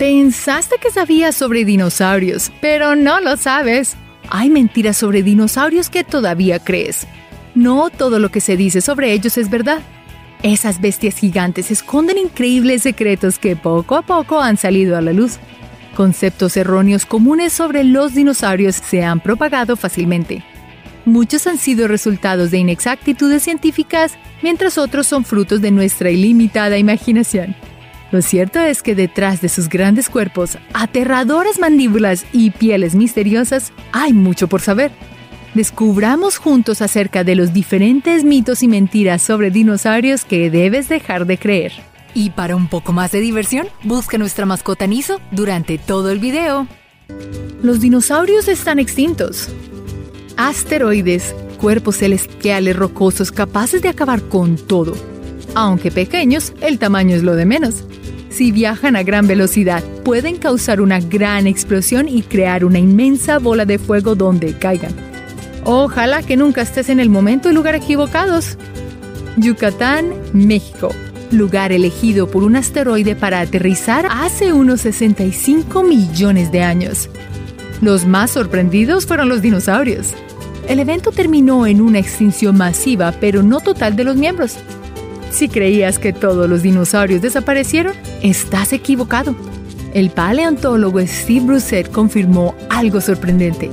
Pensaste que sabías sobre dinosaurios, pero no lo sabes. Hay mentiras sobre dinosaurios que todavía crees. No todo lo que se dice sobre ellos es verdad. Esas bestias gigantes esconden increíbles secretos que poco a poco han salido a la luz. Conceptos erróneos comunes sobre los dinosaurios se han propagado fácilmente. Muchos han sido resultados de inexactitudes científicas, mientras otros son frutos de nuestra ilimitada imaginación. Lo cierto es que detrás de sus grandes cuerpos, aterradoras mandíbulas y pieles misteriosas, hay mucho por saber. Descubramos juntos acerca de los diferentes mitos y mentiras sobre dinosaurios que debes dejar de creer. Y para un poco más de diversión, busca nuestra mascota Niso durante todo el video. Los dinosaurios están extintos. Asteroides, cuerpos celestiales rocosos capaces de acabar con todo. Aunque pequeños, el tamaño es lo de menos. Si viajan a gran velocidad, pueden causar una gran explosión y crear una inmensa bola de fuego donde caigan. Ojalá que nunca estés en el momento y lugar equivocados. Yucatán, México. Lugar elegido por un asteroide para aterrizar hace unos 65 millones de años. Los más sorprendidos fueron los dinosaurios. El evento terminó en una extinción masiva, pero no total de los miembros. Si creías que todos los dinosaurios desaparecieron, estás equivocado. El paleontólogo Steve Brusset confirmó algo sorprendente.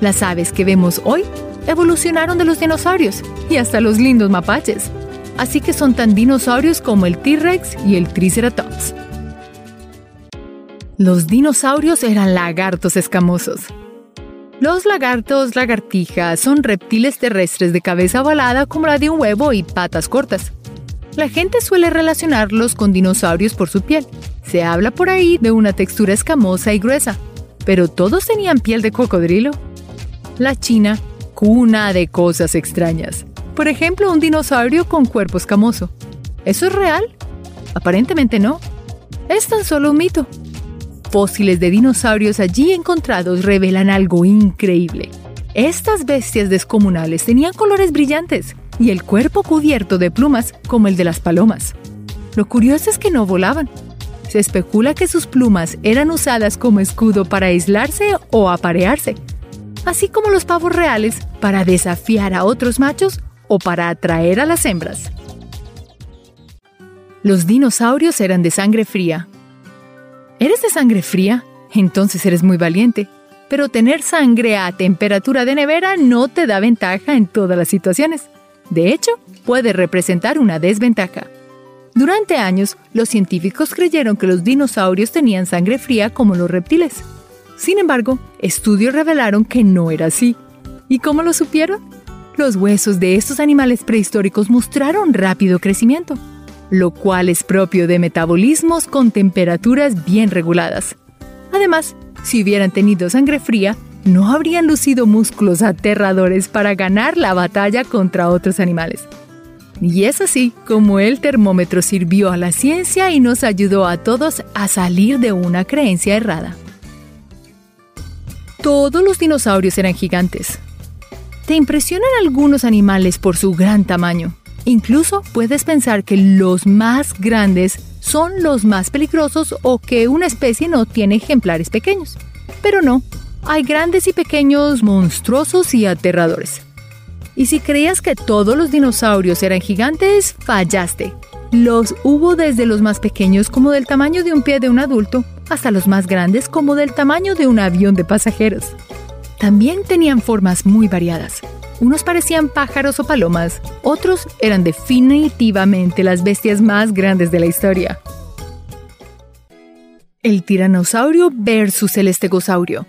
Las aves que vemos hoy evolucionaron de los dinosaurios y hasta los lindos mapaches. Así que son tan dinosaurios como el T-Rex y el Triceratops. Los dinosaurios eran lagartos escamosos. Los lagartos lagartijas son reptiles terrestres de cabeza ovalada como la de un huevo y patas cortas. La gente suele relacionarlos con dinosaurios por su piel. Se habla por ahí de una textura escamosa y gruesa, pero todos tenían piel de cocodrilo. La China, cuna de cosas extrañas. Por ejemplo, un dinosaurio con cuerpo escamoso. ¿Eso es real? Aparentemente no. Es tan solo un mito. Fósiles de dinosaurios allí encontrados revelan algo increíble. Estas bestias descomunales tenían colores brillantes, y el cuerpo cubierto de plumas como el de las palomas. Lo curioso es que no volaban. Se especula que sus plumas eran usadas como escudo para aislarse o aparearse, así como los pavos reales para desafiar a otros machos o para atraer a las hembras. Los dinosaurios eran de sangre fría. ¿Eres de sangre fría? Entonces eres muy valiente. Pero tener sangre a temperatura de nevera no te da ventaja en todas las situaciones. De hecho, puede representar una desventaja. Durante años, los científicos creyeron que los dinosaurios tenían sangre fría como los reptiles. Sin embargo, estudios revelaron que no era así. ¿Y cómo lo supieron? Los huesos de estos animales prehistóricos mostraron rápido crecimiento, lo cual es propio de metabolismos con temperaturas bien reguladas. Además, si hubieran tenido sangre fría, no habrían lucido músculos aterradores para ganar la batalla contra otros animales. Y es así como el termómetro sirvió a la ciencia y nos ayudó a todos a salir de una creencia errada. Todos los dinosaurios eran gigantes. ¿Te impresionan algunos animales por su gran tamaño? Incluso puedes pensar que los más grandes son los más peligrosos o que una especie no tiene ejemplares pequeños. Pero no, hay grandes y pequeños, monstruosos y aterradores. Y si creías que todos los dinosaurios eran gigantes, fallaste. Los hubo desde los más pequeños como del tamaño de un pie de un adulto hasta los más grandes como del tamaño de un avión de pasajeros. También tenían formas muy variadas. Unos parecían pájaros o palomas, otros eran definitivamente las bestias más grandes de la historia. El tiranosaurio versus el estegosaurio.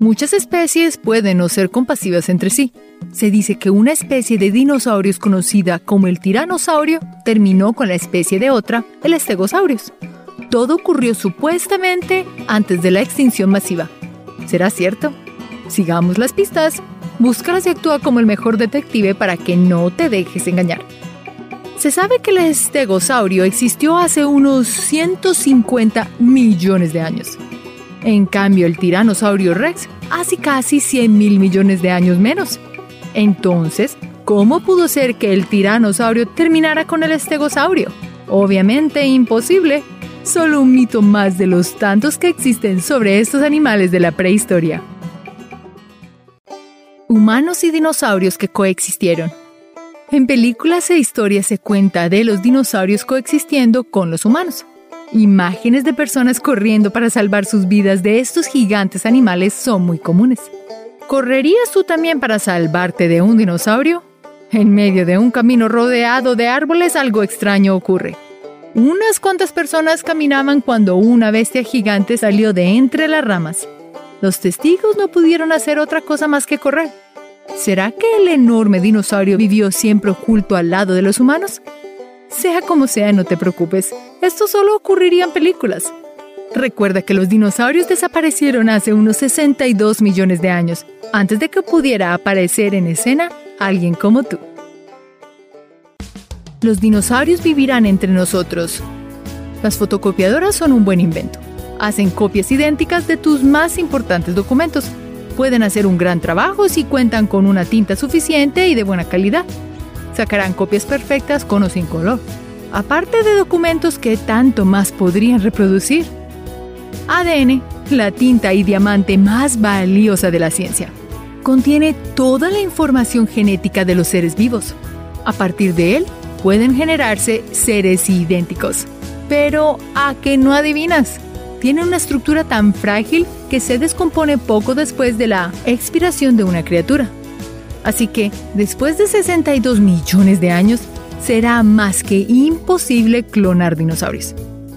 Muchas especies pueden no ser compasivas entre sí. Se dice que una especie de dinosaurios conocida como el tiranosaurio terminó con la especie de otra, el estegosaurios. Todo ocurrió supuestamente antes de la extinción masiva. ¿Será cierto? Sigamos las pistas. Búscalas y actúa como el mejor detective para que no te dejes engañar. Se sabe que el estegosaurio existió hace unos 150 millones de años. En cambio, el tiranosaurio rex hace casi 100 mil millones de años menos. Entonces, ¿cómo pudo ser que el tiranosaurio terminara con el estegosaurio? Obviamente imposible. Solo un mito más de los tantos que existen sobre estos animales de la prehistoria. Humanos y dinosaurios que coexistieron. En películas e historias se cuenta de los dinosaurios coexistiendo con los humanos. Imágenes de personas corriendo para salvar sus vidas de estos gigantes animales son muy comunes. ¿Correrías tú también para salvarte de un dinosaurio? En medio de un camino rodeado de árboles algo extraño ocurre. Unas cuantas personas caminaban cuando una bestia gigante salió de entre las ramas. Los testigos no pudieron hacer otra cosa más que correr. ¿Será que el enorme dinosaurio vivió siempre oculto al lado de los humanos? Sea como sea, no te preocupes, esto solo ocurriría en películas. Recuerda que los dinosaurios desaparecieron hace unos 62 millones de años, antes de que pudiera aparecer en escena alguien como tú. Los dinosaurios vivirán entre nosotros. Las fotocopiadoras son un buen invento. Hacen copias idénticas de tus más importantes documentos pueden hacer un gran trabajo si cuentan con una tinta suficiente y de buena calidad. Sacarán copias perfectas con o sin color, aparte de documentos que tanto más podrían reproducir. ADN, la tinta y diamante más valiosa de la ciencia. Contiene toda la información genética de los seres vivos. A partir de él, pueden generarse seres idénticos. Pero, ¿a qué no adivinas? tiene una estructura tan frágil que se descompone poco después de la expiración de una criatura. Así que, después de 62 millones de años, será más que imposible clonar dinosaurios.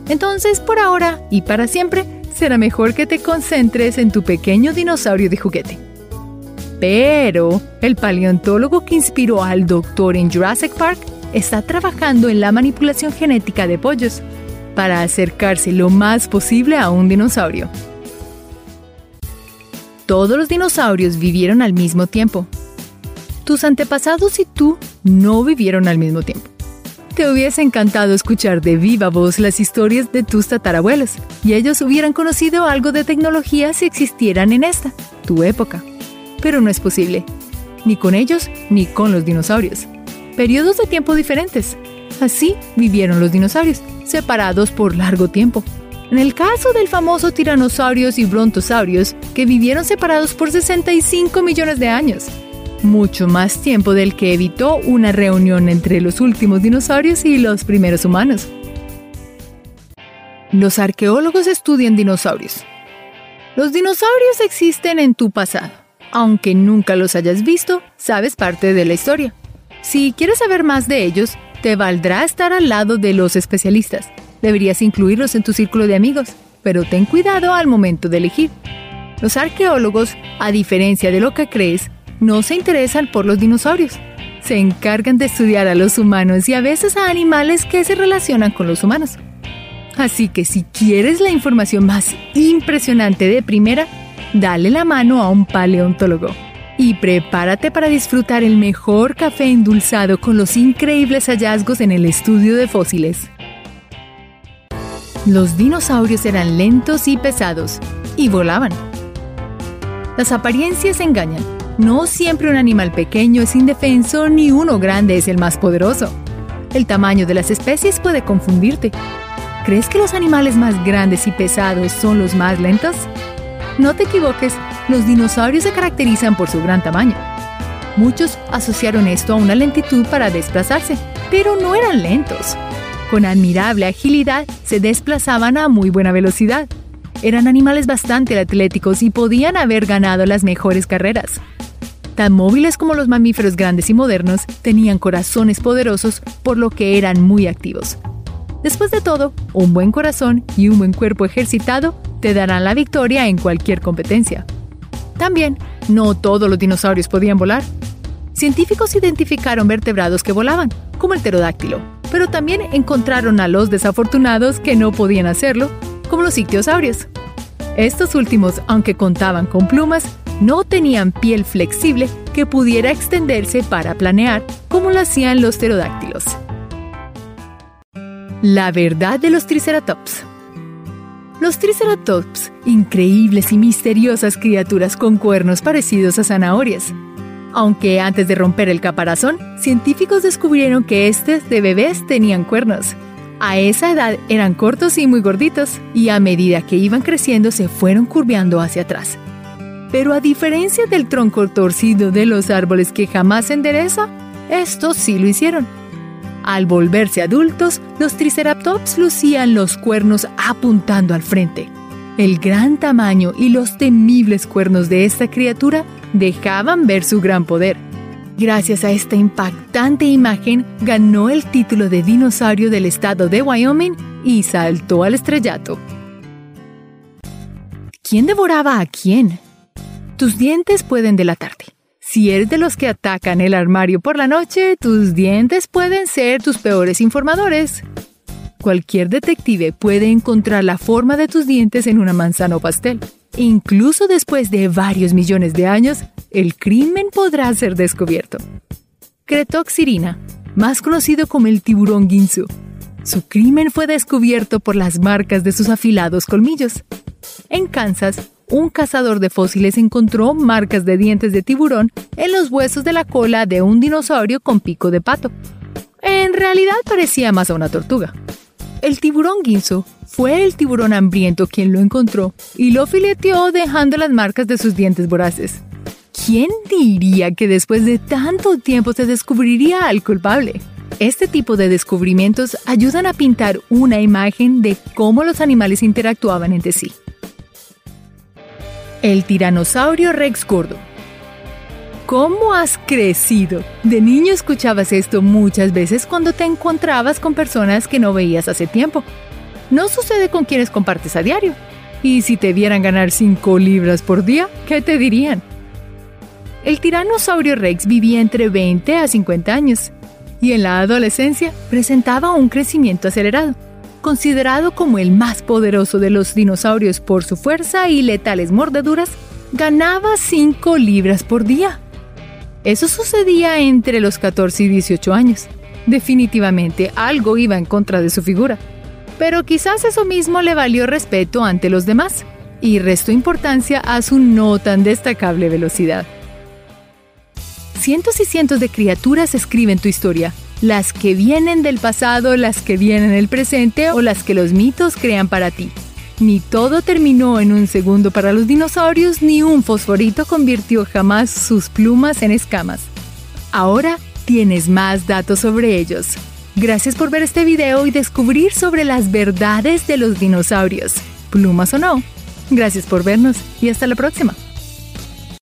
Entonces, por ahora y para siempre, será mejor que te concentres en tu pequeño dinosaurio de juguete. Pero el paleontólogo que inspiró al doctor en Jurassic Park está trabajando en la manipulación genética de pollos para acercarse lo más posible a un dinosaurio. Todos los dinosaurios vivieron al mismo tiempo. Tus antepasados y tú no vivieron al mismo tiempo. Te hubiese encantado escuchar de viva voz las historias de tus tatarabuelos, y ellos hubieran conocido algo de tecnología si existieran en esta, tu época. Pero no es posible, ni con ellos ni con los dinosaurios. Periodos de tiempo diferentes. Así vivieron los dinosaurios, separados por largo tiempo. En el caso del famoso tiranosaurios y brontosaurios, que vivieron separados por 65 millones de años, mucho más tiempo del que evitó una reunión entre los últimos dinosaurios y los primeros humanos. Los arqueólogos estudian dinosaurios. Los dinosaurios existen en tu pasado. Aunque nunca los hayas visto, sabes parte de la historia. Si quieres saber más de ellos, te valdrá estar al lado de los especialistas. Deberías incluirlos en tu círculo de amigos, pero ten cuidado al momento de elegir. Los arqueólogos, a diferencia de lo que crees, no se interesan por los dinosaurios. Se encargan de estudiar a los humanos y a veces a animales que se relacionan con los humanos. Así que si quieres la información más impresionante de primera, dale la mano a un paleontólogo y prepárate para disfrutar el mejor café endulzado con los increíbles hallazgos en el estudio de fósiles. Los dinosaurios eran lentos y pesados, y volaban. Las apariencias engañan. No siempre un animal pequeño es indefenso ni uno grande es el más poderoso. El tamaño de las especies puede confundirte. ¿Crees que los animales más grandes y pesados son los más lentos? No te equivoques, los dinosaurios se caracterizan por su gran tamaño. Muchos asociaron esto a una lentitud para desplazarse, pero no eran lentos. Con admirable agilidad se desplazaban a muy buena velocidad. Eran animales bastante atléticos y podían haber ganado las mejores carreras. Tan móviles como los mamíferos grandes y modernos, tenían corazones poderosos por lo que eran muy activos. Después de todo, un buen corazón y un buen cuerpo ejercitado te darán la victoria en cualquier competencia. También, no todos los dinosaurios podían volar. Científicos identificaron vertebrados que volaban, como el pterodáctilo, pero también encontraron a los desafortunados que no podían hacerlo, como los ictiosaurios. Estos últimos, aunque contaban con plumas, no tenían piel flexible que pudiera extenderse para planear, como lo hacían los pterodáctilos. La verdad de los Triceratops. Los Triceratops, increíbles y misteriosas criaturas con cuernos parecidos a zanahorias. Aunque antes de romper el caparazón, científicos descubrieron que estos de bebés tenían cuernos. A esa edad eran cortos y muy gorditos, y a medida que iban creciendo se fueron curveando hacia atrás. Pero a diferencia del tronco torcido de los árboles que jamás endereza, estos sí lo hicieron. Al volverse adultos, los Triceratops lucían los cuernos apuntando al frente. El gran tamaño y los temibles cuernos de esta criatura dejaban ver su gran poder. Gracias a esta impactante imagen, ganó el título de dinosaurio del estado de Wyoming y saltó al estrellato. ¿Quién devoraba a quién? Tus dientes pueden delatarte. Si eres de los que atacan el armario por la noche, tus dientes pueden ser tus peores informadores. Cualquier detective puede encontrar la forma de tus dientes en una manzana o pastel. Incluso después de varios millones de años, el crimen podrá ser descubierto. Cretoxirina, más conocido como el tiburón Ginsu. Su crimen fue descubierto por las marcas de sus afilados colmillos. En Kansas, un cazador de fósiles encontró marcas de dientes de tiburón en los huesos de la cola de un dinosaurio con pico de pato. En realidad parecía más a una tortuga. El tiburón guinzo fue el tiburón hambriento quien lo encontró y lo fileteó dejando las marcas de sus dientes voraces. ¿Quién diría que después de tanto tiempo se descubriría al culpable? Este tipo de descubrimientos ayudan a pintar una imagen de cómo los animales interactuaban entre sí. El tiranosaurio Rex gordo. ¿Cómo has crecido? De niño escuchabas esto muchas veces cuando te encontrabas con personas que no veías hace tiempo. No sucede con quienes compartes a diario. Y si te vieran ganar 5 libras por día, ¿qué te dirían? El tiranosaurio Rex vivía entre 20 a 50 años y en la adolescencia presentaba un crecimiento acelerado considerado como el más poderoso de los dinosaurios por su fuerza y letales mordeduras, ganaba 5 libras por día. Eso sucedía entre los 14 y 18 años. Definitivamente algo iba en contra de su figura. Pero quizás eso mismo le valió respeto ante los demás y restó importancia a su no tan destacable velocidad. Cientos y cientos de criaturas escriben tu historia, las que vienen del pasado, las que vienen del presente o las que los mitos crean para ti. Ni todo terminó en un segundo para los dinosaurios, ni un fosforito convirtió jamás sus plumas en escamas. Ahora tienes más datos sobre ellos. Gracias por ver este video y descubrir sobre las verdades de los dinosaurios, plumas o no. Gracias por vernos y hasta la próxima.